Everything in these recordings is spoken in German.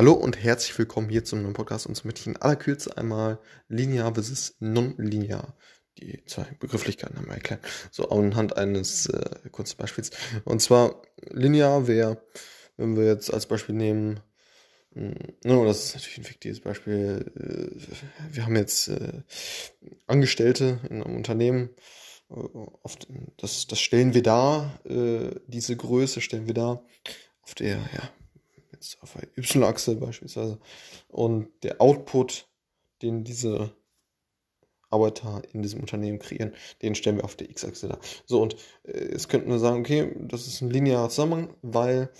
Hallo und herzlich willkommen hier zum neuen Podcast. Und so möchte ich in aller Kürze einmal linear versus non-linear die zwei Begrifflichkeiten einmal erklären. So anhand eines äh, kurzen Beispiels. Und zwar linear wäre, wenn wir jetzt als Beispiel nehmen, mh, no, das ist natürlich ein fiktives Beispiel. Äh, wir haben jetzt äh, Angestellte in einem Unternehmen. Äh, oft, das, das stellen wir da, äh, diese Größe stellen wir da auf der, ja, jetzt auf der Y-Achse beispielsweise. Und der Output, den diese Arbeiter in diesem Unternehmen kreieren, den stellen wir auf der X-Achse da. So, und äh, jetzt könnten wir sagen, okay, das ist ein linearer Zusammenhang, weil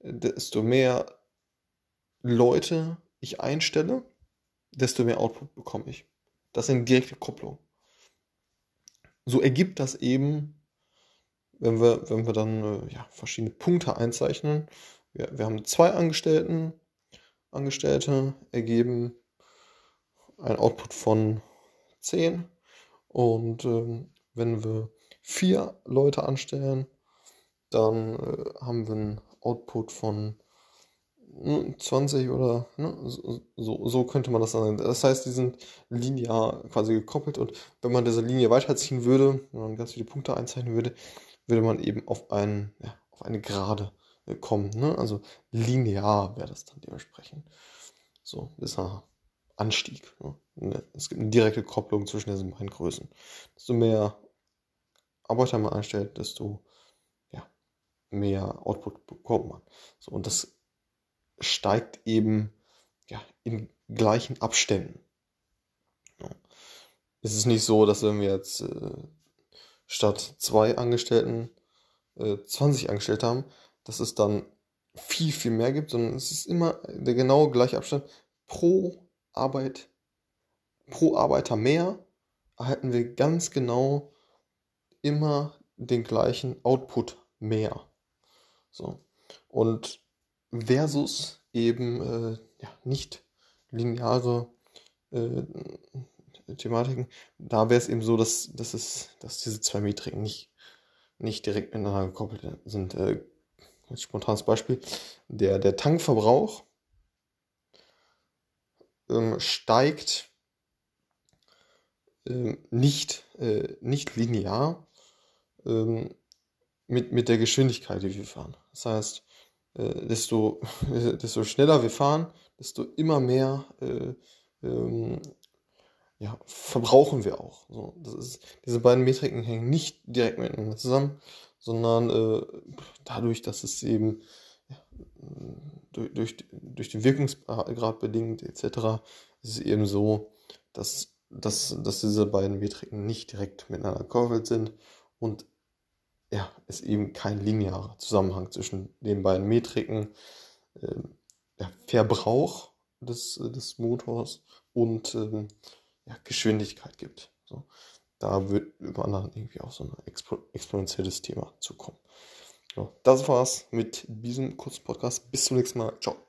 äh, desto mehr Leute ich einstelle, desto mehr Output bekomme ich. Das ist eine direkte Kopplung. So ergibt das eben, wenn wir, wenn wir dann äh, ja, verschiedene Punkte einzeichnen, wir, wir haben zwei Angestellten, Angestellte ergeben ein Output von 10. Und ähm, wenn wir vier Leute anstellen, dann äh, haben wir einen Output von 20 oder ne, so, so könnte man das sagen. Das heißt, die sind linear quasi gekoppelt und wenn man diese Linie weiterziehen würde, wenn man ganz viele Punkte einzeichnen würde, würde man eben auf, einen, ja, auf eine Gerade kommen. Ne? Also linear wäre das dann dementsprechend. So, dieser Anstieg. Ne? Es gibt eine direkte Kopplung zwischen diesen beiden Größen. Desto mehr Arbeiter man einstellt, desto ja, mehr Output bekommt man. So, und das steigt eben ja, in gleichen Abständen. Es ist nicht so, dass wenn wir jetzt äh, statt zwei Angestellten äh, 20 Angestellte haben, dass es dann viel, viel mehr gibt, sondern es ist immer der genaue gleiche Abstand. Pro Arbeit, pro Arbeiter mehr erhalten wir ganz genau immer den gleichen Output mehr. So. Und versus eben äh, ja, nicht lineare äh, Thematiken, da wäre es eben so, dass, dass, es, dass diese zwei Metriken nicht, nicht direkt miteinander gekoppelt sind. Äh, als spontanes Beispiel, der, der Tankverbrauch ähm, steigt ähm, nicht, äh, nicht linear ähm, mit, mit der Geschwindigkeit, die wir fahren. Das heißt, äh, desto, äh, desto schneller wir fahren, desto immer mehr äh, ähm, ja, verbrauchen wir auch. So, das ist, diese beiden Metriken hängen nicht direkt miteinander zusammen, sondern äh, dadurch, dass es eben ja, durch, durch, durch den Wirkungsgrad bedingt etc., ist es eben so, dass, dass, dass diese beiden Metriken nicht direkt miteinander gekoppelt sind und ja, es eben kein linearer Zusammenhang zwischen den beiden Metriken, äh, ja, Verbrauch des, des Motors und äh, ja, Geschwindigkeit gibt. So da wird über anderen irgendwie auch so ein expo exponentielles Thema zukommen. So, das war's mit diesem kurzen Podcast. Bis zum nächsten Mal. Ciao.